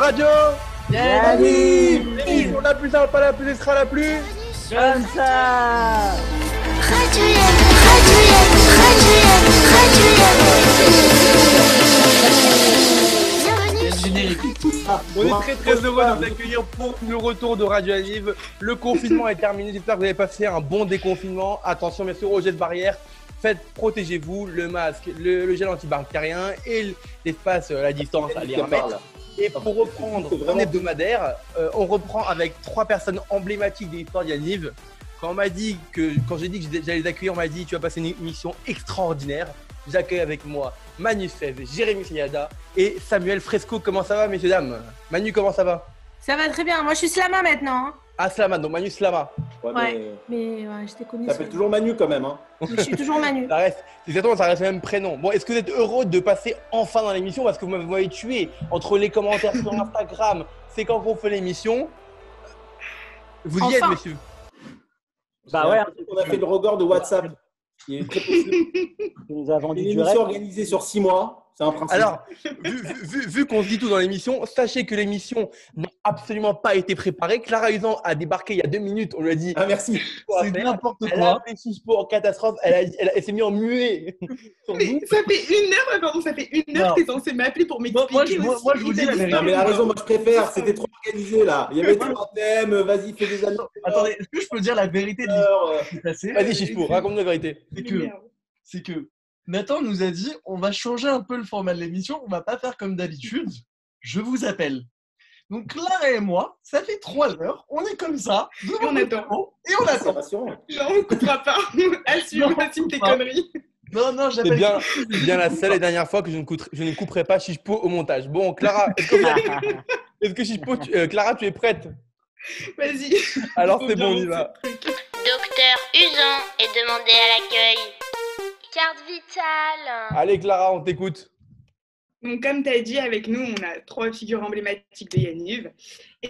bienvenue Radio Yanniv L'émission la plus simple, pas la plus, sera la plus Comme ça Radio. Bienvenue générique. On est très très heureux de vous accueillir pour le retour de Radio Anniv. Le confinement est terminé, j'espère que vous avez passé un bon déconfinement. Attention bien sûr aux gestes barrières. Faites, protégez-vous, le masque, le, le gel antibactérien et l'espace, euh, la distance à les remettre. Et pour reprendre un hebdomadaire, euh, on reprend avec trois personnes emblématiques de l'histoire d'Yaniv. Quand on m'a dit que, quand j'ai dit que j'allais les accueillir, on m'a dit tu vas passer une émission extraordinaire. J'accueille avec moi Manu Fèvre, Jérémy Sayada et Samuel Fresco. Comment ça va, messieurs dames? Manu, comment ça va? Ça va très bien. Moi, je suis Slama maintenant. hein. Ah, Slama, donc Manu Slama. Ouais, Ouais. Mais ouais, je t'ai connu. mais Ça s'appelle toujours Manu quand même. Hein. Mais je suis toujours Manu. Ça reste, c'est exactement, ça reste le même prénom. Bon, est-ce que vous êtes heureux de passer enfin dans l'émission parce que vous m'avez tué entre les commentaires sur Instagram, c'est quand qu'on fait l'émission? Vous y êtes, messieurs Bah ouais, On a fait le record de WhatsApp. Qui est très possible. nous vendu Une émission rêve. organisée sur 6 mois, un principe. Alors, vu, vu- vu- vu qu'on se dit tout dans l'émission, sachez que l'émission n'a absolument pas été préparée. Clara Usan a débarqué il y a deux minutes, on lui a dit ah merci. quoi C'est n'importe Elle a quoi. appelé en catastrophe, elle, a- elle s'est mise en muet Mais ça fait une heure, pardon, ça fait une heure que t'es censé m'appeler pour m'expliquer moi, je- moi- je vous dis la vérité. Non mais la raison, moi je préfère, c'était trop organisé là. Il y avait trois thèmes, vas-y fais des annonces. Attendez, est-ce que je peux dire la vérité de l'histoire Euh, Vas-y, Suspo, raconte-nous la vérité. C'est que, c'est que Nathan nous a dit on va changer un peu le format de l'émission, on va pas faire comme d'habitude. Je vous appelle. Donc Clara et moi, ça fait trois heures, on est comme ça, Et on attend. micro, et on attend. Non, on coupera pas. Non, on assume tes conneries. Non, non, j'appelle. bien, c'est bien la seule et dernière fois que je ne, coûterai- je ne couperai pas Chichepo au montage. Bon, Clara, est-ce que, est-ce que Chichepo, tu- euh, Clara, tu es prête? Vas-y. Alors c'est bon, on y va. Docteur Usan est demandé à l'accueil. Carte vitale. Allez, Clara, on t'écoute. Donc, comme tu as dit, avec nous, on a trois figures emblématiques de Yaniv,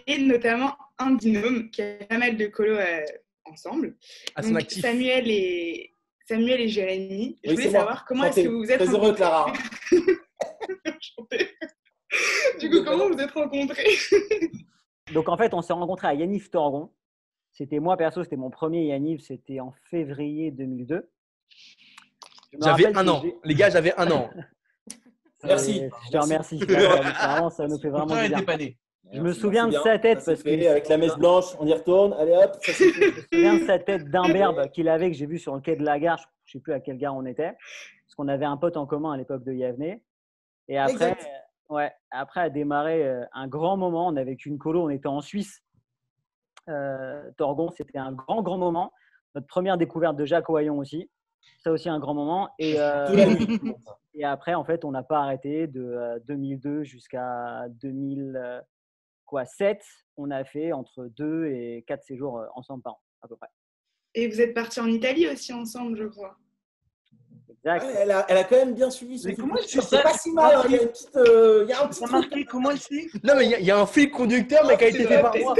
et notamment un binôme qui a pas mal de colos euh, ensemble. À son Donc, actif. Samuel et, Samuel et Jérémy. Je Oui, voulais savoir comment est-ce que vous vous êtes Très heureux Clara. Du coup, comment vous vous êtes rencontrés Donc en fait, on s'est rencontrés à Yaniv Torgon. C'était moi perso, c'était mon premier Yaniv, c'était en février 2002. J'avais un an. Les gars, j'avais un an. Merci. Et Je te remercie. Vraiment, ça nous fait vraiment née. Je me souviens de sa tête parce que avec la mèche blanche, on y retourne. Allez hop, ça c'est fait. je me souviens de sa tête d'imberbe qu'il avait, que j'ai vu sur le quai de la gare. Je ne sais plus à quelle gare on était. Parce qu'on avait un pote en commun à l'époque de Yavne. Et après, euh, ouais, après a démarré euh, un grand moment. On n'avait qu'une colo, on était en Suisse. Euh, Torgon, c'était un grand, grand moment. Notre première découverte de Jacques Oyon aussi. Ça aussi un grand moment. Et, euh, et après, en fait, on n'a pas arrêté de euh, 2002 jusqu'à 2007. On a fait entre deux et quatre séjours euh, ensemble par an, à peu près. Et vous êtes partis en Italie aussi ensemble, je crois. Exact. Ouais, elle, a, elle a quand même bien suivi son Mais comment C'est sais pas si mal, hein, il y a, une petite, euh, il y a un petit marqué comment ici Non, mais il y, a- il y a un fil conducteur, mais qui a été fait par moi.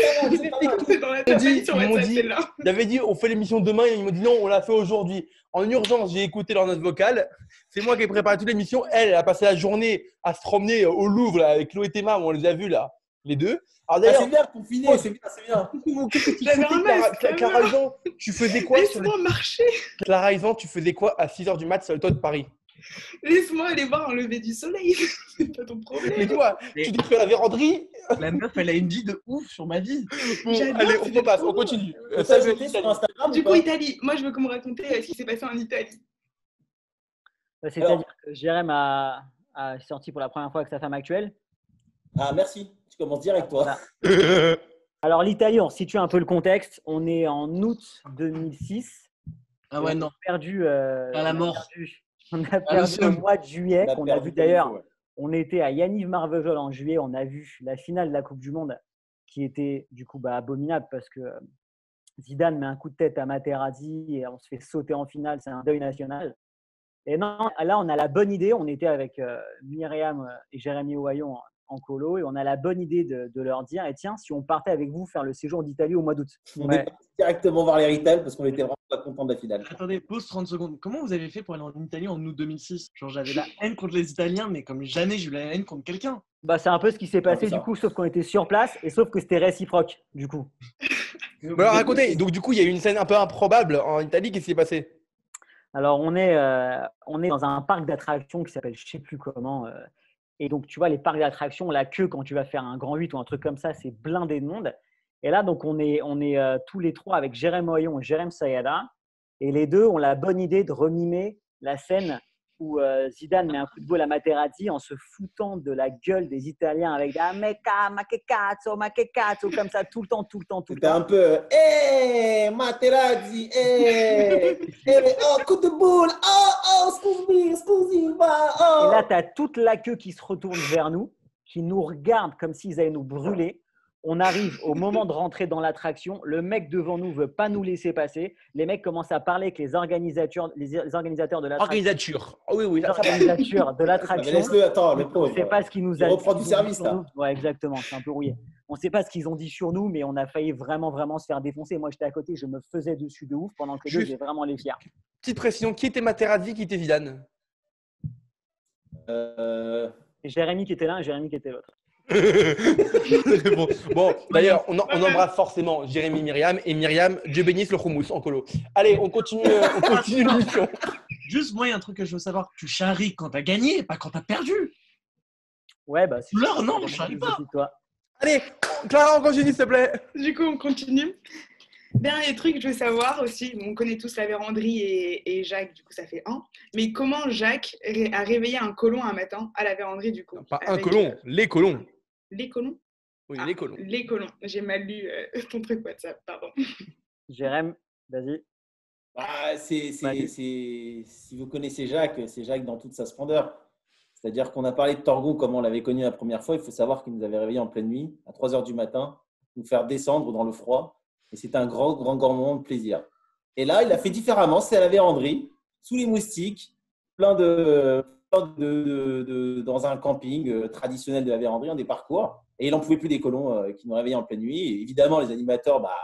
Ils m'ont dit- on fait l'émission demain, et ils m'ont dit non, on l'a fait aujourd'hui. En urgence, j'ai écouté leur note vocale. C'est moi qui ai préparé toute l'émission. Elle, elle a passé la journée à se promener au Louvre là, avec Chloé Théma, on les a vus là, les deux. Alors Ah, d'ailleurs, c'est bien finir, c'est bien, c'est bien. qu'est-ce que tu un Clara, Clara, Clara Isan, tu faisais quoi sur le... Laisse-moi marcher. Clara Isan, tu faisais quoi à 6h du mat sur le toit de Paris? Laisse-moi aller voir un lever du soleil. C'est pas ton Mais problème. toi, tu détruis la véranderie? La meuf, elle a une vie de ouf sur ma vie. Bon, allez, on repasse, on continue. Euh, Samuel, jeté sur. Instagram Du ou coup, Italie. Moi, je veux qu'on me raconte ce qui s'est passé en Italie. Bah, C'est-à-dire que Jérém a, a sorti pour la première fois avec sa femme actuelle. Ah merci, commences direct toi. Voilà. Alors l'Italie, on situe un peu le contexte. On est en août 2006. Ah ouais, on non. a perdu. euh, À la on a mort. perdu- On a perdu au seum. mois de juillet, On a perdu vu d'ailleurs. ouais. On était à Yaniv Marvejol en juillet. On a vu la finale de la Coupe du Monde qui était du coup bah, abominable parce que euh, Zidane met un coup de tête à Materazzi et on se fait sauter en finale. C'est un deuil national. Et non, là, on a la bonne idée. On était avec euh, Myriam et Jérémy Ouaillon en, colo et on a la bonne idée de, de leur dire et tiens, si on partait avec vous faire le séjour d'Italie au mois d'août. On Ouais. est parti directement voir les Rital parce qu'on était vraiment pas content de la finale. Attendez, pause 30 secondes. Comment vous avez fait pour aller en Italie en août 2006 Genre, j'avais la haine contre les Italiens, mais comme jamais j'ai eu la haine contre quelqu'un. Bah, c'est un peu ce qui s'est passé du coup, sauf qu'on était sur place et sauf que c'était réciproque du coup. Bah alors racontez, donc du coup il y a eu une scène un peu improbable en Italie, qui s'est passé? Alors, on est, euh, on est dans un parc d'attractions qui s'appelle je sais plus comment. euh, et donc, tu vois, les parcs d'attractions, la queue, quand tu vas faire un grand 8 ou un truc comme ça, c'est blindé de monde. Et là, donc, on est, on est euh, tous les trois avec Jérém Moyon et Jérém Sayada. Et les deux ont la bonne idée de remimer la scène où euh, Zidane met un coup de boule à Materazzi en se foutant de la gueule des Italiens avec ah, meca, ma che cazzo, ma che cazzo, comme ça, tout le temps, tout le temps, tout le C'était temps. un peu. Eh, Materazzi, eh, eh, oh, coup de boule, oh, oh, oh. Et là, tu as toute la queue qui se retourne vers nous, qui nous regarde comme s'ils allaient nous brûler. On arrive au moment de rentrer dans l'attraction. Le mec devant nous veut pas nous laisser passer. Les mecs commencent à parler avec les organisateurs, les organisateurs de l'attraction. Organisature. Ah oui, oui, Les ça, ça- organisateurs de Mais l'attraction. laisse-le, attends, le On ne sait pas ce qu'ils nous a reprend du service, dit sur là. nous. Ouais, exactement. C'est un peu rouillé. On ne sait pas ce qu'ils ont dit sur nous, mais on a failli vraiment, vraiment se faire défoncer. Moi, j'étais à côté, je me faisais dessus de ouf pendant que les deux, j'ai vraiment les fiers. Petite précision, qui était Materazzi, qui était Euh, Et Jérémy qui était l'un et Jérémy qui était l'autre. Bon, bon, d'ailleurs, on, embrasse forcément Jérémy Myriam et Myriam, Dieu bénisse le houmous en colo. Allez, on continue, euh, on continue l'émission. Juste, moi, il y a un truc que je veux savoir. Tu charries quand t'as gagné, pas quand t'as perdu. Ouais, bah, si Leur, non, je- je- pas. toi. Allez, Clara, on continue, s'il te plaît. Du coup, on continue. Dernier truc, je veux savoir aussi, on connaît tous la véranderie et, et Jacques, du coup ça fait un. Mais comment Jacques a réveillé un colon un matin à la véranderie du coup? Pas un colon, euh, les colons. Les colons Oui, Ah. les colons. Les colons. J'ai mal lu euh, ton truc WhatsApp, pardon. Jérém, vas-y. bah, c'est, c'est, si vous connaissez Jacques, c'est Jacques dans toute sa splendeur. C'est-à-dire qu'on a parlé de Torgon, comme on l'avait connu la première fois. Il faut savoir qu'il nous avait réveillés en pleine nuit, à 3 heures du matin, nous faire descendre dans le froid. Et c'était un grand, grand, grand moment de plaisir. Et là, il a fait différemment. C'est à la véranderie, sous les moustiques, plein de, de, dans un camping euh, traditionnel de la véranderie, en des parcours. Et il n'en pouvait plus des colons euh, qui nous réveillaient en pleine nuit. Et évidemment, les animateurs, bah,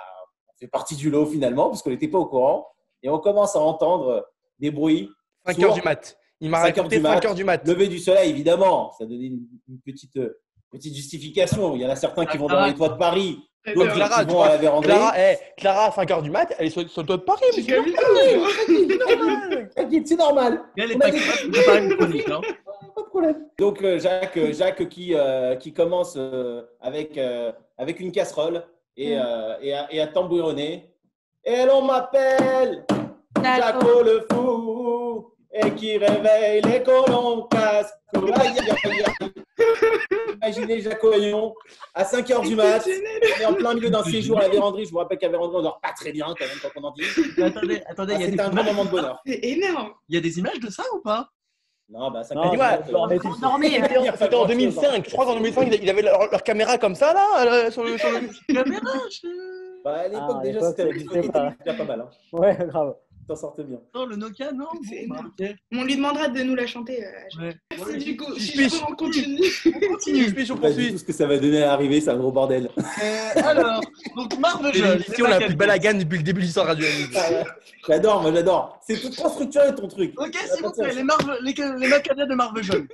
on fait partie du lot finalement, parce qu'on n'était pas au courant. Et on commence à entendre des bruits. 5 sourds. heures du mat. Il m'a 5 heures raconté du mat. 5 heures du mat. Lever du soleil, évidemment. Ça donnait une, une petite, euh, petite justification. Il y en a certains qui vont dans les toits de Paris, d'autres Donc, Clara, qui vont à la. Clara, eh, Clara, à 5 heures du mat, elle est sur, sur le toit de Paris. mais c'est normal. C'est normal. Elle est pas chronique. Hein. Pas de problème. Donc euh, Jacques, euh, Jacques qui, euh, qui commence euh, avec, euh, avec une casserole et, euh, et, à, et à tambouronner. Et l'on m'appelle. Jaco le fou et qui réveille les colons casques. Aïe, aïe, aïe, aïe. Imaginez Jacques Oignon à 5 h du mat. On est en plein milieu d'un séjour à la véranderie. Je vous rappelle qu'à la véranderie, on dort pas très bien quand même quand on en dit. Mais attendez, attendez, Ah, il y a C'était des un grand images- moment de bonheur. C'est énorme. il y a des images de ça ou pas? Non, bah 5 Non, tous. Dormez. C'était en 2005. Je crois qu'en 2005, ils avaient leur, leur caméra comme ça, là, euh, sur le. Sur le... Caméra, je- Bah, à l'époque, Ah, déjà, c'était ça pas. déjà pas mal. Hein. Ouais, grave. T'en sortais bien. Non, le Nokia, non. C'est Bon, bah. On lui demandera de nous la chanter. euh. Ouais. Merci, du coup, je je puis- peux, on continue. Continue, je Pas du poursuis. tout ce que ça va donner à arriver, c'est un gros bordel. Euh, alors, donc Marvel C'est l'émission la plus balagane depuis le début de l'histoire radio. J'adore, moi j'adore. C'est tout trop structuré ton truc. Ok, s'il vous plaît, les, Marvel, les, les Macadias de Marvel Jaune.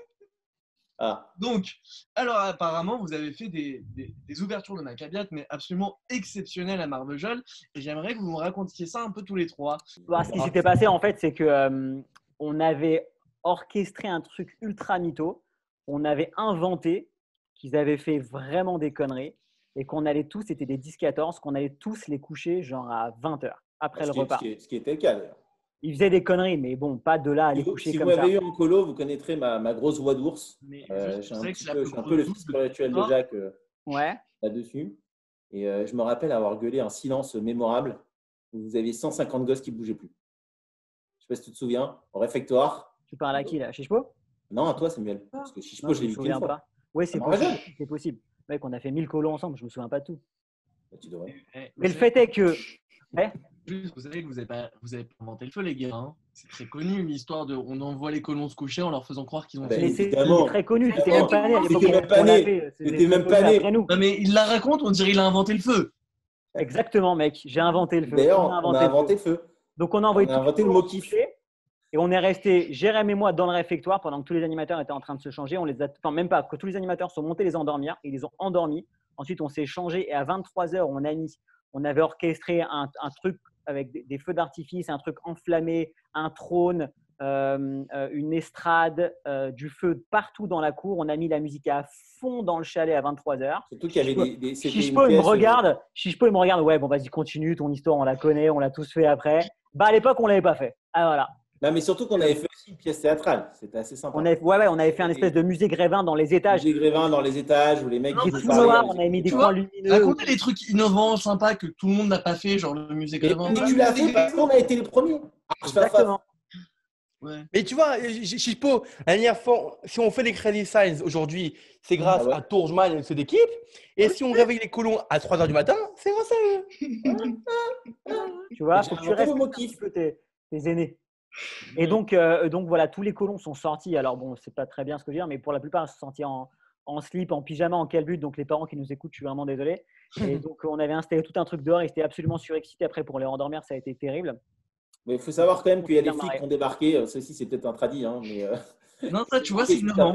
Ah, Donc, alors apparemment, vous avez fait des, des, des ouvertures de Macabiat, mais absolument exceptionnelles à Marvel Jaune. Et j'aimerais que vous me racontiez ça un peu tous les trois. Bah, ce qui s'était passé, en fait, c'est que euh, on avait orchestré un truc ultra mytho. On avait inventé qu'ils avaient fait vraiment des conneries et qu'on allait tous, c'était des 10-14, qu'on allait tous les coucher genre à 20h après ce, le repas. ce qui est- ce qui était le cas d'ailleurs. Ils faisaient des conneries, mais bon, pas de là à les Si vous, coucher si comme vous ça. avez eu en colo, vous connaîtrez ma, ma grosse voix d'ours. Mais Euh, je suis vous un, petit peu, un le fils de spirituel de. Jacques euh, Ouais. là-dessus. Et euh, je me rappelle avoir gueulé un silence mémorable où vous aviez 150 gosses qui ne bougeaient plus. Je sais pas si tu te souviens, au réfectoire. Tu parles à qui là? Chichpo Non, à toi, Samuel. Parce que Non, Chichpo, je je l'ai vu qu'une souviens fois. pas. Oui, c'est possible. C'est possible. Mec, on a fait 1000 colos ensemble, je me souviens pas de tout. Bah, tu devrais. Eh, vous Mais le fait est que. Ouais. Vous savez que vous n'avez pas, vous avez pas inventé le feu, les gars. hein. C'est très connu, l'histoire de on envoie les colons se coucher en leur faisant croire qu'ils ont Ah bah, fait. Mais c'est très connu, Évidemment. même pas né même pas. C'était même pas né. après nous. Non, mais il la raconte, on dirait qu'il a inventé le feu. Exactement, mec. J'ai inventé le feu. D'ailleurs, On on a inventé le feu. Donc on a envoyé on a inventé le mot kiff. Et on est resté, Jérém et moi, dans le réfectoire pendant que tous les animateurs étaient en train de se changer. On les a, enfin, même pas, que tous les animateurs sont montés les endormir. Ils les ont endormis. Ensuite, on s'est changé et à 23h, on a mis, on avait orchestré un, un truc avec des, des feux d'artifice, un truc enflammé, un trône, euh, euh, une estrade, euh, du feu partout dans la cour. On a mis la musique à fond dans le chalet à 23h. Surtout qu'il y avait des. des Chichepo, il me regarde. Chichepo, il me regarde. Ouais, bon, vas-y, continue. Ton histoire, on la connaît. On l'a tous fait après. Bah, à l'époque, on l'avait pas fait. Ah, voilà. Non, mais surtout qu'on avait fait aussi une pièce théâtrale. C'était assez sympa. On avait, ouais, ouais, on avait fait un espèce de musée Grévin dans les étages. Des grévins dans les étages où les mecs. Non, noirs, avec- on avait mis des coins vois, lumineux. Racontez des trucs innovants, sympas que tout le monde n'a pas fait, genre le musée Mais, Grévin. mais tu l'as fait parce qu'on a été les premiers. Exactement. Ouais. Mais tu vois, Ch- Chichepo, la dernière fois, si on fait les credit signs aujourd'hui, c'est grâce Ah ouais. à Tourgeman et cette équipe. Et si on réveille les colons à 3h du matin, c'est grâce à eux. Tu vois, faut que tu restes tes, tes aînés. Et donc, euh, donc voilà, tous les colons sont sortis. Alors bon, c'est pas très bien ce que je veux dire, mais pour la plupart, ils sont sortis en, en slip, en pyjama, en calbut. Donc les parents qui nous écoutent, je suis vraiment désolé. Et donc on avait installé tout un truc dehors. Ils étaient absolument surexcités. Après pour les rendormir, ça a été terrible. Mais il faut savoir quand même qu'il y a des flics qui ont débarqué. Euh, Ceci, c'est peut-être un tradit. Hein, mais, euh, Non, ça, tu vois, c'est innovant.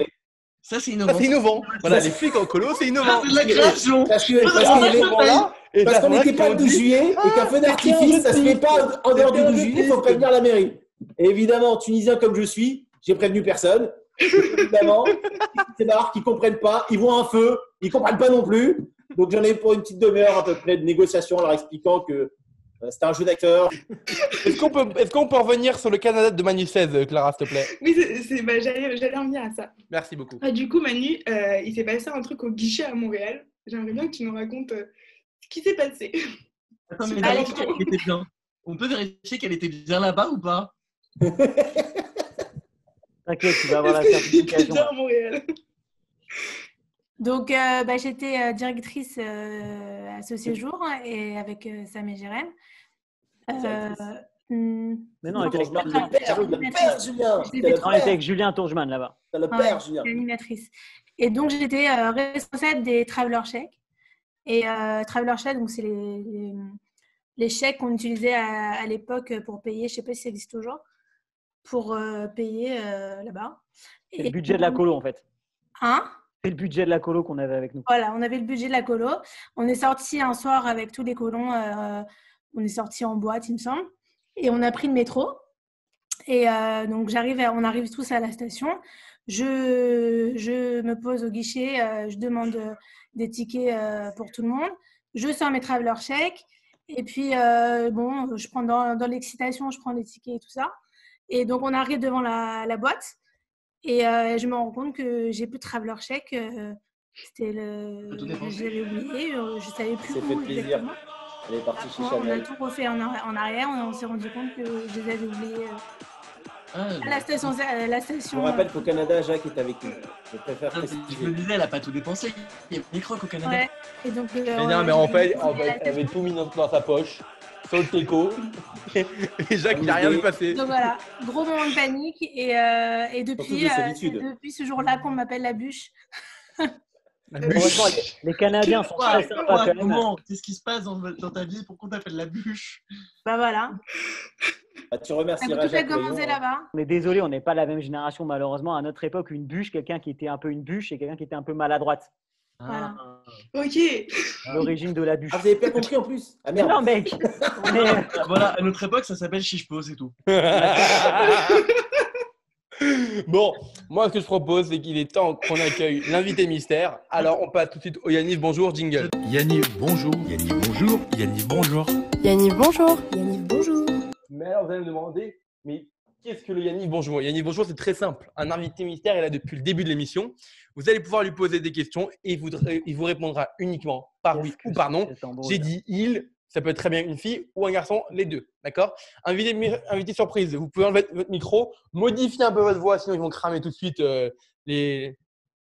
Ça, c'est innovant. c'est innovant. Voilà, les flics en colo, c'est Ah, innovant. c'est de la création. Parce qu'on n'était pas le ont 12 dit, juillet et qu'un Ah, feu un d'artifice, ça se fait pas en dehors du C'était un 12 juillet, il faut prévenir la mairie. Et évidemment, Tunisien comme je suis, j'ai prévenu personne. évidemment, c'est marrant qu'ils comprennent pas. Ils voient un feu, ils comprennent pas non plus. Donc j'en ai pour une petite demi-heure à peu près de négociation en leur expliquant que euh, c'était un jeu d'acteur. Est-ce qu'on peut, est-ce qu'on peut revenir sur le Canada de Manu 16, Clara, s'il te plaît? Oui, bah, j'allais en venir à ça. Merci beaucoup. Ah, du coup, Manu, euh, il s'est passé un truc au guichet à Montréal. J'aimerais bien que tu nous racontes euh, ce qui s'est passé. Attends, mais. On peut vérifier qu'elle était bien là-bas ou pas? T'inquiète, tu vas avoir la certification. à Montréal Donc, euh, bah, j'étais euh, directrice euh, à ce séjour hein, et avec euh, Sam et Jérém. Euh, hmm, Mais non, on était avec, Non, Le Julien- père, le père, Julien. Père. avec Julien Tourgeman là-bas. T'as le Ouais, père, Julien. j'étais animatrice. Et donc, j'étais euh, responsable des traveler chèques. Et euh, traveler chèques, donc c'est les, les, les chèques qu'on utilisait à, à l'époque pour payer, je ne sais pas si ça existe toujours, pour euh, payer euh, là-bas. C'est le budget de la colo en fait. Hein? C'est le budget de la colo qu'on avait avec nous. Voilà, on avait le budget de la colo. On est sorti un soir avec tous les colons. euh, on est sorti en boîte, il me semble. Et on a pris le métro. Et donc, j'arrive, on arrive tous à la station. Je, je me pose au guichet. je demande des tickets pour tout le monde. Je sors mes traveler chèques. Et puis, bon, je prends dans, dans l'excitation, je prends les tickets et tout ça. Et donc, on arrive devant la, la boîte. Et euh, je me rends compte que j'ai plus de traveler chèque. euh, c'était le. J'avais oublié, euh, je savais plus C'est où fait plaisir. exactement. Elle est partie chez on a Chanel. tout refait en arrière. On, on s'est rendu compte que je les avais oubliés euh, Ah, la station. à la Je station vous rappelle qu'au Canada, Jacques est avec nous. Je préfère Je me disais, elle a pas tout dépensé. Il y a des crocs au Canada. Ouais. Et donc, euh, Mais non, mais en je- fait, je- en fait, elle avait tout mis dans, dans sa poche, sur le teco. Et Jacques, il n'a rien vu passer. Donc voilà, gros moment de panique. Et, euh, et depuis, euh, depuis ce jour-là qu'on m'appelle la bûche. Les, les Canadiens sont très sympas quand même. Qu'est-ce qui se passe dans, dans ta vie? Pour qu'on t'appelle la bûche? Bah voilà. Ah, tu Ça remercieras tout a Jacques. commencé voyons, hein. là-bas. On est désolé, on n'est pas la même génération malheureusement. À notre époque, une bûche, quelqu'un qui était un peu une bûche et quelqu'un qui était un peu maladroite. Voilà. Ok. L'origine de la bûche. Ah, vous avez pas compris en plus Ah merde. non mec, on est- Ah, Voilà, à notre époque, ça s'appelle Chichepo, c'est tout. Bon, moi, ce que je propose, c'est qu'il est temps qu'on accueille l'invité mystère. Alors, on passe tout de suite au Yannick. Bonjour, jingle. Yannick, bonjour. Yannick, bonjour. Yannick, bonjour. Yannick, bonjour. Yannick, bonjour. Mais alors, vous allez me demander, mais qu'est-ce que le Yannick Bonjour? Yannick Bonjour, c'est très simple. Un invité mystère est là depuis le début de l'émission. Vous allez pouvoir lui poser des questions et il vous, il vous répondra uniquement par oui ou par non. J'ai dit il, ça peut être très bien une fille ou un garçon, les deux. D'accord? Invité, surprise, vous pouvez enlever votre micro, modifier un peu votre voix, sinon ils vont cramer tout de suite euh, les,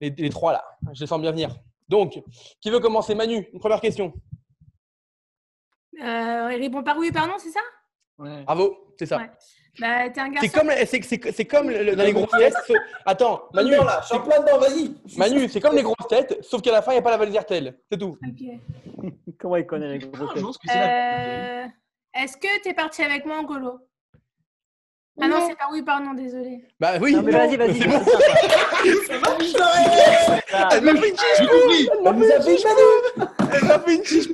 les, les trois là. Je les sens bien venir. Donc, qui veut commencer? Manu, une première question. Euh, il répond par oui ou par non, c'est ça? Ouais. Bravo, c'est ça. Ouais. Bah, t'es un garçon. C'est comme, c'est, c'est- c'est comme le- dans les grosses têtes. sauf- Attends, Manu, Manu, là, je suis en plein dedans, vas-y. Manu, c'est comme les grosses têtes, sauf qu'à la fin, il n'y a pas la valise RTL. C'est tout. Ok. Comment il connaît les Ah, gros je pense que c'est la- Euh, Est-ce que t'es parti avec moi en colo Ah non, c'est pas oui, pardon, désolé. Bah oui. Non, mais vas-y, vas-y. C'est bon. Ah, Elle m'a fait une chiche Elle nous a fait une Elle m'a fait une chiche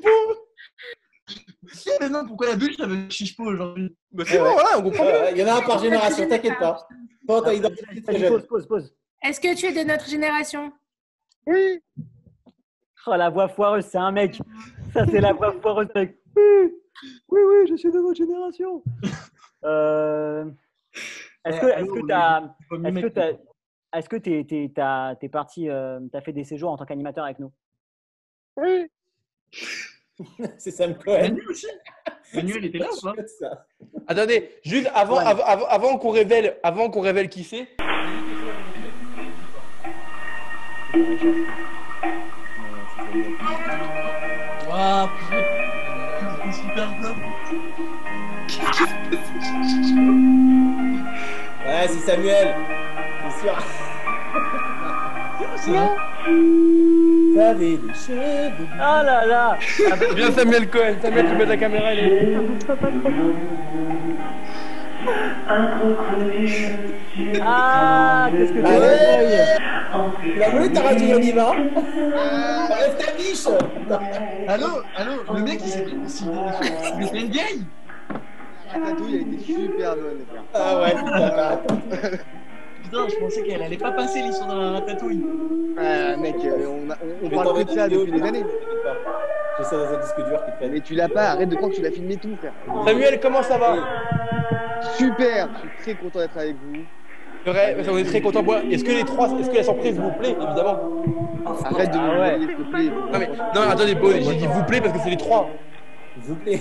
Mais non, pourquoi la bulle, ça veut chiche aujourd'hui Bah c'est bon, voilà, on comprend. Euh, Il y en a un par génération, t'inquiète pas. Toi, t'as identifié très Vas-y, jeune. pause, pause, pause. Est-ce que tu es de notre génération? Oui. Oh, la voix foireuse, c'est un mec. Ça, c'est la voix foireuse, mec. Oui, oui, oui, je suis de votre génération. Euh, Est-ce que, Eh, est-ce allô, que Pas est-ce que mec. t'as, est-ce que t'es, t'es, t'as- t'es parti, euh, t'as fait des séjours en tant qu'animateur avec nous? Oui. C'est Sam Cohen. Manu aussi était là ou pas Ça. Attendez, juste avant, Ouais. avant, avant- avant qu'on révèle, avant qu'on révèle qui c'est. Waouh, super. Ouais, c'est Samuel. C'est sûr. Avait des cheveux. Oh là là Ah, Bien Samuel Cohen. Samuel, tu mets ta caméra, elle est. Ah, qu'est-ce que tu Tu l'as volé ta radio Yaniva Enlève ta biche Allô, allô, le mec il s'est pris. Mais c'est une vieille La ratatouille, elle était super bonne. Ah ouais, putain, je pensais qu'elle allait pas passer l'histoire de la ratatouille. Ah, mec, euh, on, a- on- parle de ça depuis des je années. J'ai ça dans un disque dur qui traîne. Mais tu l'as pas, arrête de croire que tu l'as filmé tout, frère. Samuel, comment ça va? Super, je suis très content d'être avec vous. C'est vrai, on est très content. Est-ce que les trois, est-ce que la surprise vous plaît, évidemment? Arrête de Ah me ouais. voler, s'il te plaît. Non mais, non, attendez, bon, j'ai dit vous plaît parce que c'est les trois. Vous plaît.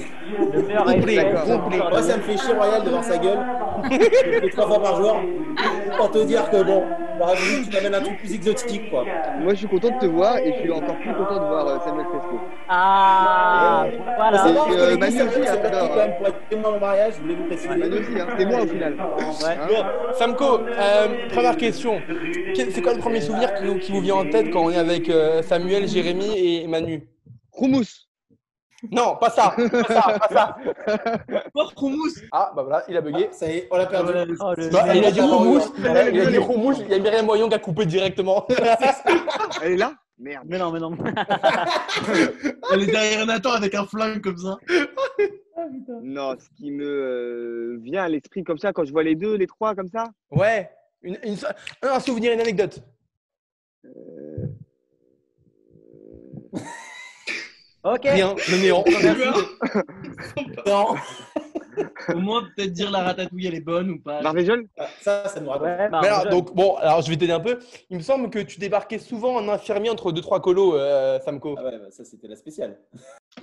Le meilleur Complet, FPS, complet. encore Moi, de- ça me fait chier Royal devant sa gueule. Je le fais trois fois par jour. Pour te dire que bon, j'aurais voulu que tu m'amènes un truc plus exotique, quoi. Moi, je suis content de te voir et je suis encore plus content de voir euh, Samuel Fresco. Ah, voilà. que euh, Manu aussi, quand même pour être témoin au mariage, je voulais vous préciser. Ah, Manu aussi, hein. C'était moi au final. Ouais. Hein Bon, Samko, euh, première question. C'est quoi le premier souvenir qui, vous- qui vous vient en tête quand on est avec euh, Samuel, Jérémy et Manu? Roumous. Non, pas ça, pas ça, pas ça. Porte Roumous Ah, bah voilà, il a bugué. Ah, ça y est, on l'a perdu. Oh, le- Bah, il a dit Roumous, Désolé, il a dit. Roumous, il y a Myriam Moyon qui a coupé directement. Elle est là? Merde. Mais non, mais non. Elle est derrière Nathan avec un flingue comme ça. Non, ce qui me euh, vient à l'esprit comme ça, quand je vois les deux, les trois comme ça, Ouais, une, une- un souvenir, une anecdote. euh, Ok. Rien, le néant. Non, Au moins, peut-être dire la ratatouille, elle est bonne ou pas. Marvejol Ah, ça, ça nous rappelle. Ouais, Mais alors, je- donc, bon, alors je vais t'aider un peu. Il me semble que tu débarquais souvent en infirmier entre deux, trois colos, euh, Samko. Ah ouais, bah, ça, c'était la spéciale.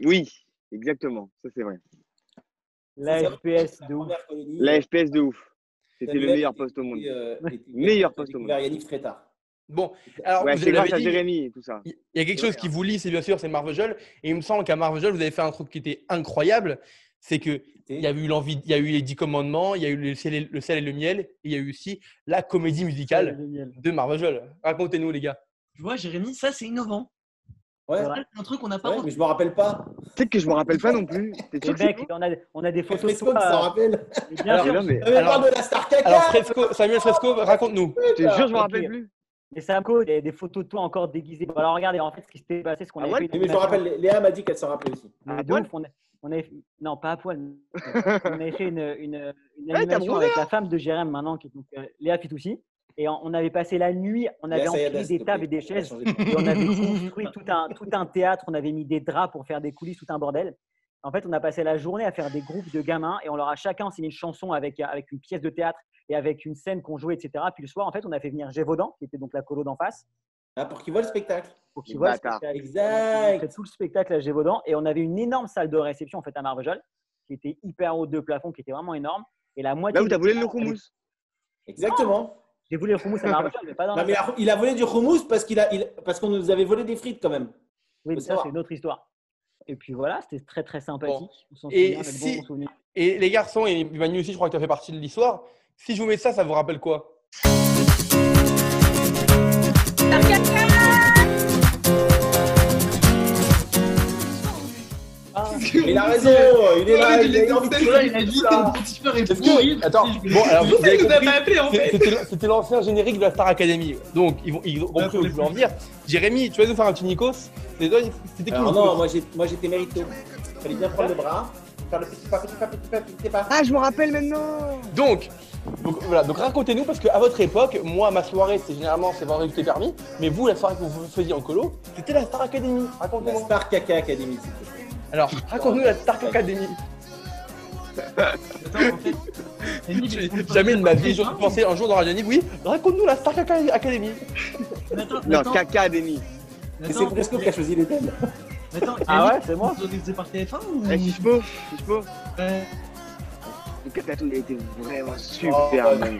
Oui, exactement, ça c'est vrai. La FPS de ouf. La FPS de ouf. C'était le meilleur il poste au monde. euh, Meilleur il poste au monde. Yannick Frétard. Bon, alors, Ouais, vous c'est grâce à dit, Jérémy et tout ça. il y a quelque chose qui vous lie, c'est bien sûr, c'est Marvejol. Et il me semble qu'à Marvejol, vous avez fait un truc qui était incroyable. C'est que il y a eu l'envie, il y a eu les dix commandements, il y a eu le sel, et, le sel et le miel, et il y a eu aussi la comédie musicale de Marvejol. Racontez-nous, les gars. Tu vois, Jérémy, ça c'est innovant. Ouais, C'est ouais, un truc qu'on n'a pas mais je me rappelle pas. Sais que je me rappelle pas non plus. C'est on a, on a des photos Fresco toi. rappelle. Bien Alors, sûr. Mais Ah, mais Alors- de la star caca Alors, Fresco, Samuel Fresco, raconte-nous. je te jure, je me rappelle plus. Mais y a des photos de toi encore déguisées. Bon, alors regardez, en fait, ce qui s'était passé, ce qu'on Ah avait ouais fait. Mais je me rappelle, Léa m'a dit qu'elle s'en rappelait aussi. De poil ouf, on, a- on avait, non, pas à poil. on avait fait une, une, une t'as animation avec la femme de Jérém maintenant, qui est donc euh, Léa Fitoussi. Et on, on avait passé la nuit, on avait empilé des tables et des chaises. Et on avait construit tout un, tout un théâtre, on avait mis des draps pour faire des coulisses, tout un bordel. En fait, on a passé la journée à faire des groupes de gamins et on leur a chacun enseigné une chanson avec, avec une pièce de théâtre et avec une scène qu'on jouait, etc. Puis le soir, en fait, on a fait venir Gévaudan, qui était donc la colo d'en face, Ah, pour qu'il voit le spectacle. pour qu'il voit le spectacle. Exact. On a fait tout le spectacle à Gévaudan et on avait une énorme salle de réception en fait à Marvejol qui était hyper haut de plafond, qui était vraiment énorme. Et la moitié. Là où t'as des volé le houmous. Exactement. J'ai voulu le houmous à Marvejol, mais pas dans Non, mais il a, il a volé du houmous parce qu'il a, il- parce qu'on nous avait volé des frites quand même. Oui, mais ça, c'est une autre histoire. Et puis voilà, c'était très très sympathique. Avec si- bon. Et les garçons, et Manu aussi, je crois que tu as fait partie de l'histoire. Si je vous mets ça, ça vous rappelle quoi? Il a raison, il est là, il il là. est Est-ce pourri. que... Attends, bon, alors vous avez compris, pas appelé en c'est- fait. c'était- c'était l'ancien générique de la Star Academy. Donc, ils vont, ils ont compris où je voulais en venir. Jérémy, tu vas nous faire un petit Nikos C'était qui non, moi j'ai- moi j'étais mérito. Il fallait bien prendre le bras, faire le petit pas, petit pas, petit pas, petit pas. Ah, je me rappelle maintenant Donc, donc voilà, donc racontez-nous parce qu'à votre époque, moi ma soirée c'est généralement c'est vendredi tout permis, mais vous la soirée que vous faisiez en colo, c'était la Star Academy. La Racontez-moi. Star Caca Academy, plaît. Alors, raconte-nous la Star Academy. Attends, en fait, Annie, J'ai- je- Jamais de ma vie j'aurais pensé un jour dans Radio Nive, oui, raconte-nous la Star Academy. Non, attends, caca, Denis. Et c'est Fresco qui a choisi les thèmes. Attends, Ah ouais, c'est moi vous organisez par TF1 ou Eh, si je peux, si je peux. Ouais. Le catatou, il a été vraiment Oh, super, man.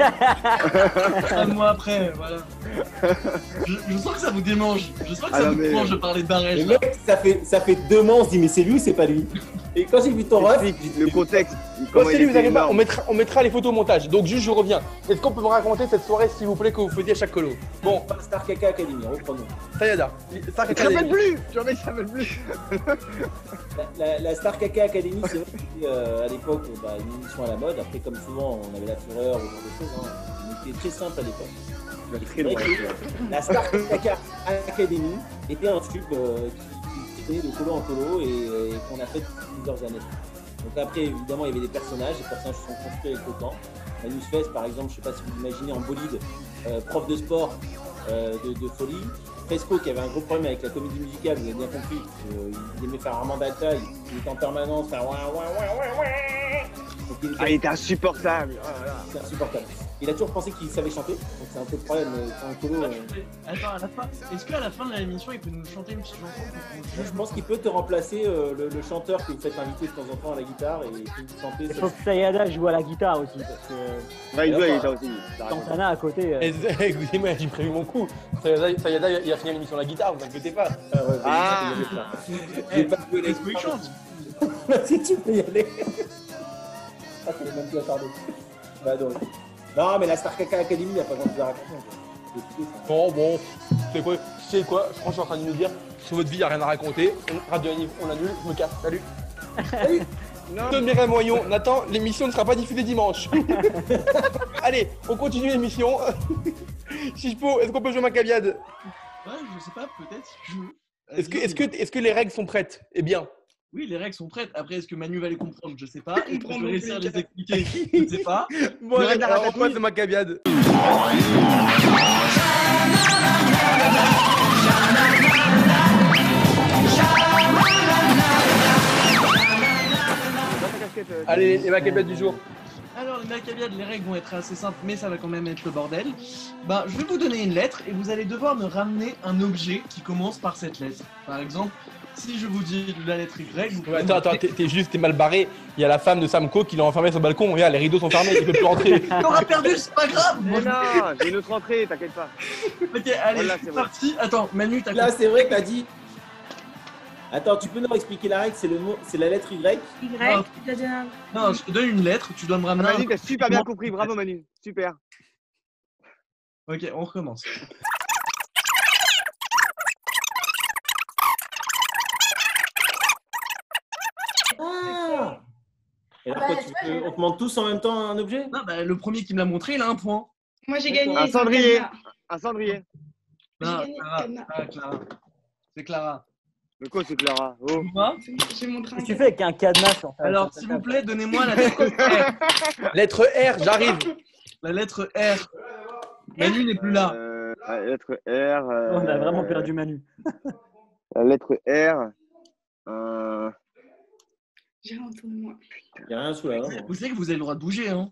Un mois après, voilà. Je, je sens que ça vous démange. Je sens que Ah ça non, vous démange de parler d'Arèche. Le mec, ça fait, ça fait deux mois, on se dit, mais c'est lui ou c'est pas lui? Et quand j'ai vu ton ref, le contexte. Vous n'arrivez pas, on mettra, on mettra les photos au montage. Donc juste je reviens. Est-ce qu'on peut me raconter cette soirée s'il vous plaît que vous faisiez à chaque colo? Bon, Star Caca Academy, reprenons. Sayada, Star Je m'appelle Academy. plus Je m'appelle s'appelle plus La, la- la Star Caca Academy, c'est vrai que c'était euh, à l'époque bah, une émission à la mode. Après, comme souvent, on avait la fureur, ou ce genre de choses. Hein. On était très simple à l'époque. La Star Caca Academy était un tube euh, qui, de colo en colo et, et qu'on a fait depuis plusieurs années. Donc après, évidemment, il y avait des personnages. Les personnages se sont construits avec le temps. Manus Fest, par exemple, je ne sais pas si vous imaginez en bolide, euh, prof de sport euh, de, de folie. Fresco qui avait un gros problème avec la comédie musicale, vous avez bien compris. Euh, il aimait faire Armand Altaï, il était en permanence, faire ouin ouin ouin ouin ouin. Donc il était Ah, il était insupportable. Oh insupportable. Il a toujours pensé qu'il savait chanter, donc c'est un peu le problème euh, quand un colo. Attends, à la fin, est-ce qu'à la fin de l'émission, il peut nous chanter une petite chanson? Je pense qu'il peut te remplacer euh, le, le chanteur que vous faites inviter de temps en temps à la guitare et il peut vous chanter. Il faut que Sayada joue à la guitare aussi, parce que Ouais, il jouait, il était aussi. t'as raison. Santana à côté. euh, Écoutez-moi, j'ai prévu mon coup. Sayada, Sayada, il a fini l'émission de la guitare, vous inquiétez pas. Ah ouais, bah, Ah. ça. J'ai pas joué les chante. si tu peux y aller. Ah, ça n'est même plus attardé. Bah, donc. Non, mais la Star Caca Academy, il n'y a pas grand chose à raconter. Bon, bon, c'est quoi, c'est quoi Je que je suis en train de nous dire, sur votre vie, il n'y a rien à raconter. On- Radio Nive, on annule, je me casse, salut. Non, De Mireille Moyon, Nathan, l'émission ne sera pas diffusée dimanche. Allez, on continue l'émission. Chichepo, est-ce qu'on peut jouer ma caviade? Ouais, je sais pas, peut-être. si tu veux. Est-ce que, est-ce, que, est-ce que les règles sont prêtes? Eh bien. Oui, les règles sont prêtes. Après, est-ce que Manu va les comprendre? Je sais pas. Il Je comprend vais réussir à les expliquer. Je ne sais pas. Bon, on ratatouille. passe à ma euh, Allez, les ma caviade du jour. Alors, les Macabiades, les règles vont être assez simples, mais ça va quand même être le bordel. Ben, je vais vous donner une lettre et vous allez devoir me ramener un objet qui commence par cette lettre. Par exemple, si je vous dis la lettre Y, vous pouvez Attends, attends, t'es, t'es juste, t'es mal barré. Il y a la femme de Samco qui l'a enfermé sur le balcon. Regarde, les rideaux sont fermés, il peut plus rentrer. T'auras perdu, c'est pas grave Mais non, j'ai une autre entrée, t'inquiète pas. Ok, allez, Voilà, c'est parti. Attends, Manu, t'as Là, c'est vrai que t'as dit. Attends, tu peux nous expliquer la règle C'est le mot, c'est la lettre Y. Y, Ah. dire un- Non, je te donne une lettre, tu dois me ramener Manu, un... t'as super bien compris, bravo Manu, super. Ok, on recommence. Ah Et Bah, quoi, tu vois, peux- on te demande tous en même temps un objet? Non, bah, le premier qui me l'a montré, il a un point. Moi j'ai gagné. Un cendrier. Un cendrier. C'est Clara. De quoi c'est Clara? Oh. J'ai montré Qu'est-ce que tu fais avec un cadenas sur ta Alors, s'il vous plaît, donnez-moi la lettre R. Lettre R, j'arrive. La lettre R. Manu n'est plus là. Euh, la lettre R. euh, On a vraiment perdu Manu. La lettre R. Euh, J'ai rien autour de moi. Il n'y a rien sous la main. Vous savez que vous avez le droit de bouger, hein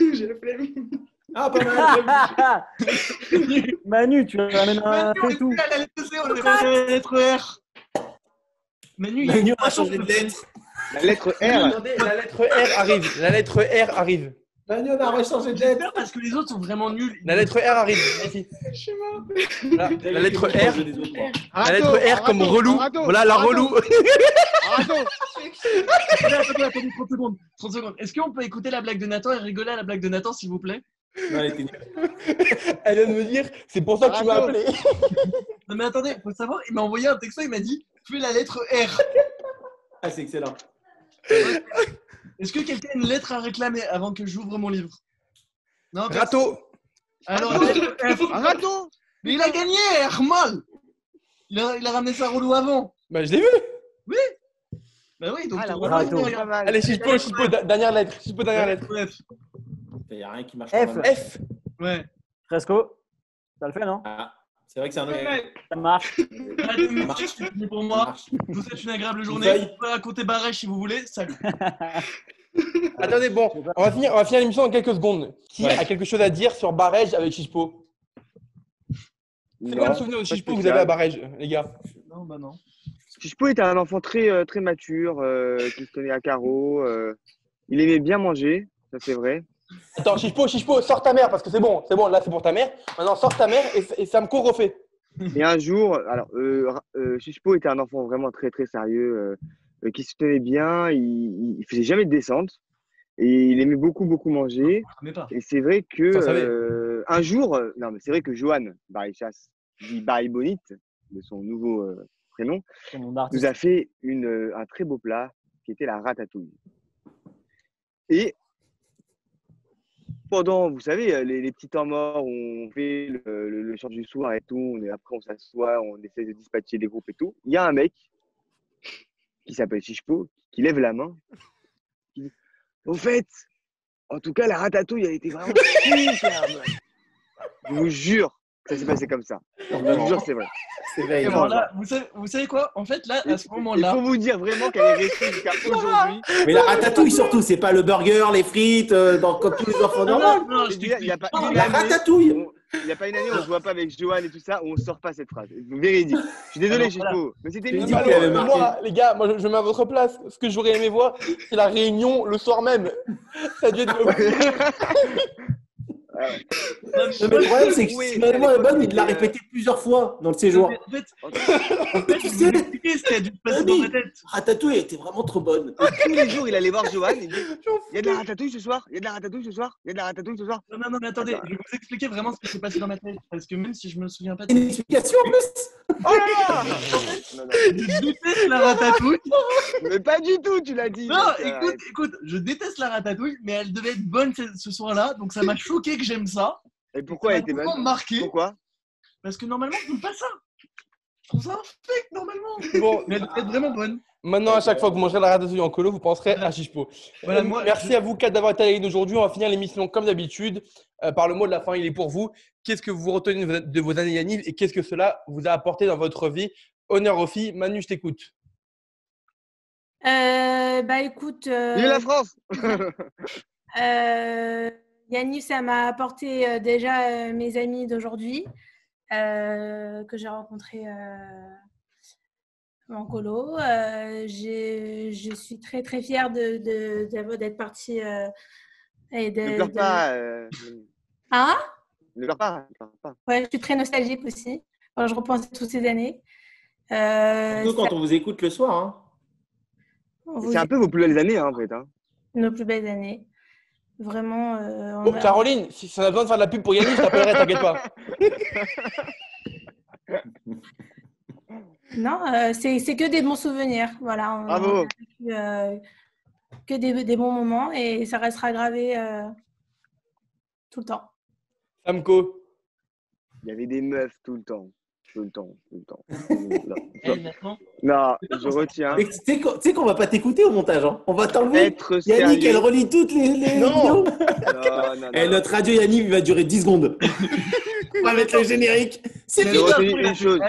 J'ai la flemme. Ah, pas mal Manu, tu ramènes un Manu, on est tout. à la lettre C, on est passé à la lettre R. Manu, il y a Manu changé de lettre. La lettre R. Attendez, la lettre R arrive. La lettre R arrive. Manu, on a rechangé de lettre. Parce que les autres sont vraiment nuls. La lettre R arrive. Ici. Je suis mort. Voilà, la lettre R. La lettre R comme Arato, relou. Arato, Voilà la Arato, relou. Arato. Attendez, attendez, attendez, 30 secondes. 30 secondes. Est-ce qu'on peut écouter la blague de Nathan et rigoler à la blague de Nathan, s'il vous plaît? Non, elle vient de me dire, c'est pour ça que tu m'as appelé. Non, mais attendez, faut savoir, il m'a envoyé un texto, il m'a dit fais la lettre R. Ah, c'est excellent. Est-ce que quelqu'un a une lettre à réclamer avant que j'ouvre mon livre? Non, personne Râteau. Alors, F. Un Mais il a gagné, Hermol il a, il a ramené sa relou avant. Bah, je l'ai vu. Bah oui, donc Ah, la ton voilà, relou, donc. il pas a- mal. Allez, Chispo, da- dernière lettre. Chispo, dernière lettre. Bref, Il n'y a rien qui marche. F. F. ouais. Fresco, ça le fait, non? Ah, c'est vrai que c'est un autre. Ça marche. Allez, marche. c'est fini pour Ça moi. marche. Je vous souhaite une agréable journée. Vous pouvez raconter Barèche si vous voulez. Salut. Attendez, bon, on va finir, on va finir l'émission dans quelques secondes. Qui Ouais. a quelque chose à dire sur Barège avec Chispo? C'est quoi le souvenir de Chispo que vous avez à Barège, les gars? Non, bah non. Chispo était un enfant très, euh, très mature, euh, qui se tenait à carreau. euh, il aimait bien manger, ça c'est vrai. Attends, Chispo, Chispo, sors ta mère parce que c'est bon, c'est bon, là c'est pour ta mère. Maintenant, sors ta mère et, et Samco refait. Et un jour, alors, euh, euh, Chispo était un enfant vraiment très, très sérieux, euh, euh, qui se tenait bien, il, il faisait jamais de descente. Et il aimait beaucoup, beaucoup manger. Mais pas. Et c'est vrai que Ça, euh, un jour, euh, non, mais c'est vrai que Johan Barichas, dit Barry Bonite, de son nouveau euh, prénom, nous a fait une, euh, un très beau plat qui était la ratatouille. Et pendant, vous savez, euh, les, les petits temps morts où on fait le, le, du soir et tout, on est, après on s'assoit, on essaie de dispatcher des groupes et tout, il y a un mec qui s'appelle Chichpo qui lève la main. Qui dit, Au fait, en tout cas, la ratatouille a été vraiment super. Je vous jure que ça s'est passé comme ça. Je vous jure que c'est vrai. C'est vrai. Et non, alors non. là, vous savez, vous savez quoi? En fait, là, à ce Il moment-là, faut vous dire vraiment qu'elle est restée jusqu'à aujourd'hui. Mais la ratatouille surtout, c'est pas le burger, les frites, euh, dans, comme tous les enfants Non, normaux. non, non, Je Il n'y a pas la année, ratatouille. on- il y a pas une année où on ne se voit pas avec Johan et tout ça, où on ne sort pas cette phrase. Véridique. Je suis désolé, Alors, voilà. Chico, mais c'était une moi, les gars, moi je, je mets à votre place. Ce que j'aurais aimé voir, c'est la réunion le soir même. Ça a dû être. Non, mais le problème, c'est que Oui, si Manuel est bonne, il l'a répété plusieurs fois dans le séjour. En fait, en fait, je vais vous expliquer ce qui a dû se passer dans ma tête. Ratatouille était vraiment trop bonne. Tous les jours, il allait voir Johan. Il dit Il y a de la ratatouille ce soir Il y a de la ratatouille ce soir Il y a de la ratatouille ce soir Non, non, non, mais attendez, je vais vous expliquer vraiment ce qui s'est passé dans ma tête. Parce que même si je me souviens pas de Une explication en plus Oh là là Je déteste la ratatouille. mais pas du tout, tu l'as dit. Non, écoute, écoute, je déteste la ratatouille, mais elle devait être bonne ce, ce soir-là, donc ça m'a choqué que j'aime ça. Et pourquoi elle était m'a bonne vraiment marqué, Pourquoi parce que normalement, je n'aime pas ça. Je trouve ça un fake, normalement. Bon, Mais elle devait être vraiment bonne. maintenant, à chaque fois que vous mangerez la ratatouille en colo, vous penserez à Chispo. Voilà, Euh, moi, Merci je- à vous quatre d'avoir été avec nous aujourd'hui. On va finir l'émission comme d'habitude. Euh, par le mot de la fin, il est pour vous. Qu'est-ce que vous retenez de vos- années Yaniv et qu'est-ce que cela vous a apporté dans votre vie Honneur aux filles. Manu, je t'écoute. Euh, bah écoute, euh, Vive la France euh, Yannick, ça m'a apporté euh, déjà euh, mes amis d'aujourd'hui euh, que j'ai rencontrés euh, en colo. Euh, je suis très très fière de, de- d'avoir- d'être partie euh, et de, Ne pleure de- pas. euh, Hein? Ne pleure pas. Ouais, je suis très nostalgique aussi. Quand je repense à toutes ces années. Euh, Surtout quand on vous écoute le soir. Hein. C'est un peu vos plus belles années, hein, en fait. hein. nos plus belles années. Vraiment. euh, Oh, a- Caroline, si ça a besoin de faire de la pub pour Yanniv, je t'appellerai, t'inquiète pas. Non, euh, c'est c'est que des bons souvenirs. Voilà. On- Bravo. on a vécu, euh, que des, des bons moments et ça restera gravé euh, tout le temps. Samco. Il y avait des meufs tout le temps. Tout le temps. Tout le temps. Non, je retiens. Mais Tu sais qu'on va pas t'écouter au montage. Hein. On va t'enlever. Yannick, elle relie toutes les, les Non. vidéos. Non, non, non. Eh, notre radio Yannick il va durer 10 secondes. On va mettre le générique. C'est J'ai J'ai retenu une chose.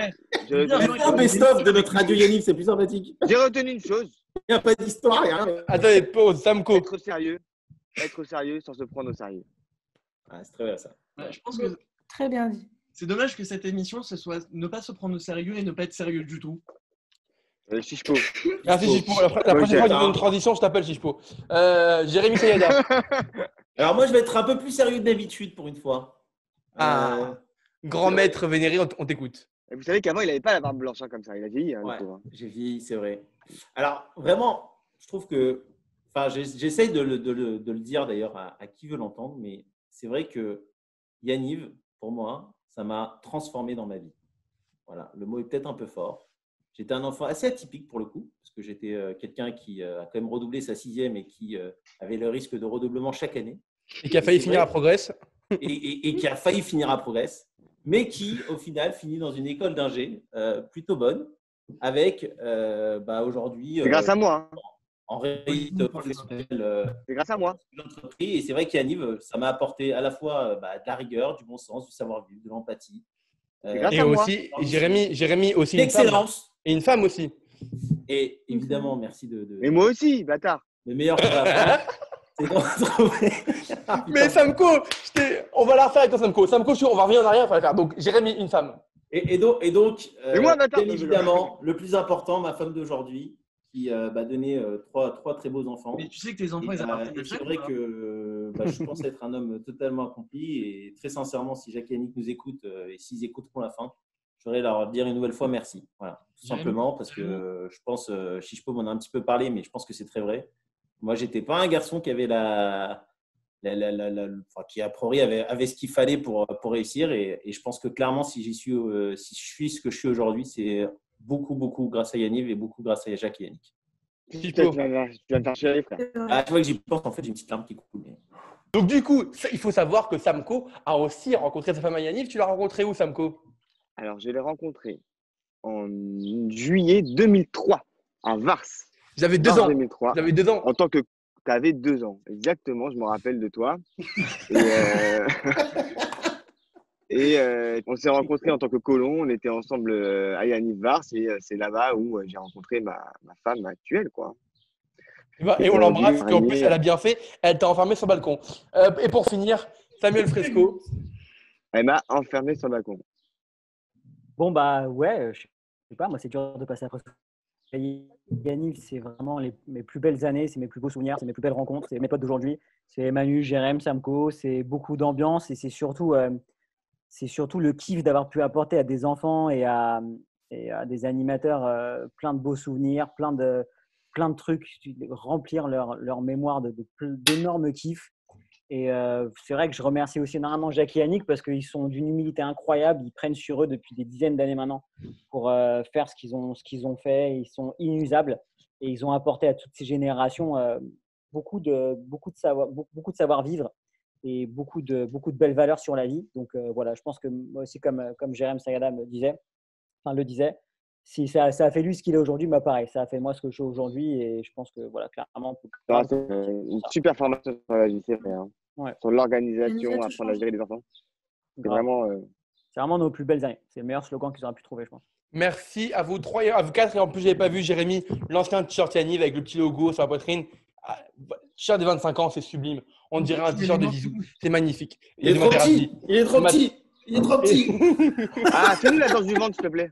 J'ai retenu- Un best-of de notre radio Yannick, c'est plus sympathique. J'ai retenu une chose. Il n'y a pas d'histoire, rien. Attendez, pause. Samco. Être sérieux. Être sérieux sans se prendre au sérieux. Ah, c'est très bien ça. ouais, je pense que Très bien dit. C'est dommage que cette émission, ce soit ne pas se prendre au sérieux et ne pas être sérieux du tout. Euh, Chichpo. Merci Chispo. La, la Ouais, prochaine fois que tu j'ai- fais une transition, je t'appelle Chispo. Euh, Jérémy Sayada. Alors moi, je vais être un peu plus sérieux que d'habitude pour une fois. Ah. Euh, Grand maître vénéré, on, t'écoute. Vous savez qu'avant, il n'avait pas la barbe blanche hein, comme ça. Il a vieilli. Hein, Ouais, j'ai vieilli, c'est vrai. Alors, vraiment, je trouve que. Enfin, j'essaye de le dire d'ailleurs à, à qui veut l'entendre, mais c'est vrai que Yaniv, pour moi, ça m'a transformé dans ma vie. Voilà, le mot est peut-être un peu fort. J'étais un enfant assez atypique pour le coup, parce que j'étais euh, quelqu'un qui euh, a quand même redoublé sa sixième et qui euh, avait le risque de redoublement chaque année. Et qui a failli finir vrai. à Progress. et, et- et qui a failli finir à Progress, mais qui, au final, finit dans une école d'ingé euh, plutôt bonne, avec euh, bah, aujourd'hui C'est grâce à moi. hein. En réussite professionnelle euh, C'est grâce à moi. l'entreprise. Et c'est vrai qu'Yanniv, euh, ça m'a apporté à la fois euh, bah, de la rigueur, du bon sens, du savoir-vivre, de l'empathie. euh, grâce Et à moi. aussi, Jérémy, Jérémy aussi une femme. l'excellence. Et une femme aussi. Et évidemment, merci de, de- Et moi aussi, bâtard. le meilleur pour la. Mais Samko, t'ai- on va la refaire avec toi, Samko. Samko, on va revenir en arrière, on va la faire. Donc, Jérémy, une femme. Et, et donc, et donc euh, Et moi, bâtard, bien je- évidemment, le plus important, ma femme d'aujourd'hui, qui euh, m'a donné euh, trois, trois très beaux enfants. Mais tu sais que tes enfants, Et, ils euh, appartiennent à c'est vrai que bah, je pense être un homme totalement accompli et très sincèrement, si Jacques et Yannick nous écoutent euh, et s'ils écouteront la fin, je voudrais leur dire une nouvelle fois merci. Voilà, tout simplement parce que je pense, Chichpo m'en a un petit peu parlé, mais je pense que c'est très vrai. Moi, j'étais pas un garçon qui avait la, la, la- la- la- enfin, qui a priori avait, avait ce qu'il fallait pour, pour réussir et, et je pense que clairement, si j'y suis, euh, si je suis ce que je suis aujourd'hui, c'est beaucoup, beaucoup grâce à Yannick et beaucoup grâce à Jacques et Yannick. Tu vas me- tu vas me faire chialer, frère. Ah, tu vois que j'y pense, en fait, j'ai une petite larme qui coule. mais- Donc, du coup, il faut savoir que Samko a aussi rencontré sa femme à Yaniv. Tu l'as rencontré où, Samko? Alors, je l'ai rencontré en juillet 2003 à Vars. J'avais deux ans. 2003. J'avais deux ans. En tant que. Tu avais deux ans. Exactement, je me rappelle de toi. Et, euh, et, euh, on s'est rencontrés en tant que colons. On était ensemble euh, à Yanniv Vars. Et euh, c'est là-bas où j'ai rencontré ma, ma femme actuelle. quoi. Et bah, Et on l'embrasse, puis en plus, elle a bien fait. Elle t'a enfermé sur le balcon. Euh, et pour finir, Samuel Fresco. Elle m'a enfermé sur le balcon. Bon, bah ouais, je sais pas, moi c'est dur de passer après. Yannick, c'est vraiment les, mes plus belles années, c'est mes plus beaux souvenirs, c'est mes plus belles rencontres, c'est mes potes d'aujourd'hui. C'est Manu, Jérém, Samko, c'est beaucoup d'ambiance et c'est surtout, euh, c'est surtout le kiff d'avoir pu apporter à des enfants et à, des animateurs euh, plein de beaux souvenirs, plein de, trucs, remplir leur, leur mémoire de, de d'énormes kiffs. Et euh, c'est vrai que je remercie aussi énormément Jacques et Yannick parce qu'ils sont d'une humilité incroyable. Ils prennent sur eux depuis des dizaines d'années maintenant pour euh, faire ce qu'ils ont, fait. Ils sont inusables et ils ont apporté à toutes ces générations beaucoup de, beaucoup de savoir, beaucoup, beaucoup de savoir-vivre et beaucoup de, beaucoup de belles valeurs sur la vie. Donc euh, voilà, je pense que moi aussi, comme, comme Jérém Sagada me disait, enfin le disait, si ça, ça a fait lui ce qu'il est aujourd'hui, bah pareil, ça a fait moi ce que je suis aujourd'hui et je pense que voilà, clairement, on peut Ah, c'est euh, une super formation sur la vie, c'est vrai. hein. Ouais. Sur l'organisation, apprendre à gérer les enfants. C'est vraiment. euh, C'est vraiment nos plus belles années. C'est le meilleur slogan qu'ils auraient pu trouver, je pense. Merci à vous trois et à vous quatre. Et en plus, je n'avais pas vu Jérémy, l'ancien t-shirt Yaniv avec le petit logo sur la poitrine. Ah, T-shirt des 25 ans, c'est sublime. On dirait un t-shirt de Zizou. C'est magnifique. Il est trop petit. Il est trop petit. Il est trop petit. Ah, fais-nous la danse du ventre, s'il te plaît.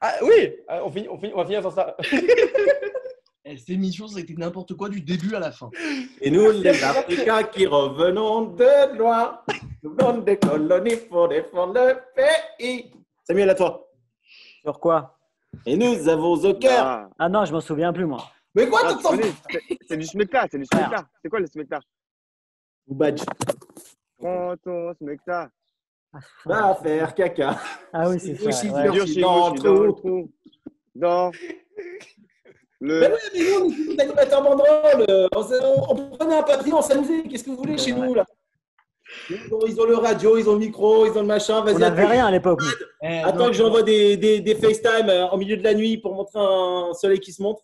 Ah oui, Ah, on, finit, on, finit- on va finir sur ça. Eh, Cette émission, c'était n'importe quoi du début à la fin. Et nous, les Africains qui revenons de loin, nous venons des colonies pour défendre le pays. Samuel, à toi. Sur quoi? Et nous avons au cœur. Ah, Ah non, je m'en souviens plus, moi. Mais quoi, ah, tu C'est du smecta, c'est du smecta. C'est quoi le smecta Badge. Prends ton smecta. Va faire caca. Ah oui, c'est ça. ouais. dans le je suis dans le trou. trou. Dans Mais le. oui, mais nous, on est animateurs banderoles. Euh, On, on, on prenait un papier, on s'amusait. Qu'est-ce que vous voulez chez nous, là? Ils ont, ils ont le radio, ils ont le micro, ils ont le machin. On Vas-y, n'avait attends, rien à l'époque. Eh, attends non, que j'envoie des, des, des FaceTime euh, en milieu de la nuit pour montrer un soleil qui se montre.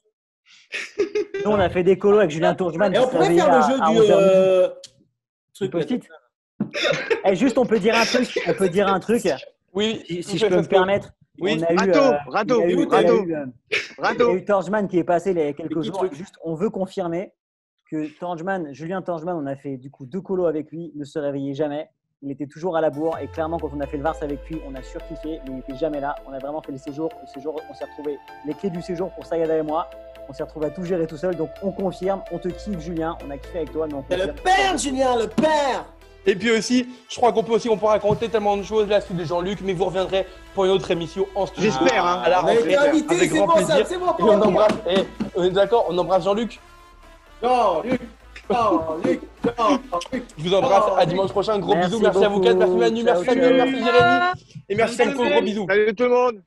Nous, on a fait des colos avec Julien Tourgeman. Et on pourrait faire le jeu à du 11h. euh, Du truc. post-it. Eh, juste, on peut dire un truc. On peut dire un truc. Oui, Si, je peux me permettre. Oui. On a eu, Rato, euh, rato, il y a eu- oui, y a rato. eu, euh, eu Torgeman qui est passé il y a quelques jours. truc. Juste, on veut confirmer que Torgeman, Julien Torgeman, on a fait du coup deux colos avec lui, ne se réveillait jamais. Il était toujours à la bourre et clairement, quand on a fait le Vars avec lui, on a surkiffé. mais Il n'était jamais là. On a vraiment fait le séjour. Le séjour, on s'est retrouvé les clés du séjour pour Sayada et moi. On s'est retrouvé à tout gérer tout seul. Donc, on confirme. On te kiffe, Julien. On a kiffé avec toi, mais on le père, Julien, le père. Et puis aussi, je crois qu'on peut aussi, on peut raconter tellement de choses, la suite de Jean-Luc, mais vous reviendrez pour une autre émission en studio. J'espère, hein. À la rentrée, avec c'est grand bon ça, plaisir. c'est bon Et pour on embrasse, et on est d'accord, on embrasse Jean-Luc. Jean-Luc, Jean-Luc, Jean-Luc. Je vous embrasse. À dimanche prochain. Gros Merci bisous. Merci à vous quatre. Merci Manu. Merci Samuel. Merci Jérémy. Et merci Samko. Gros bisous. Salut tout le monde.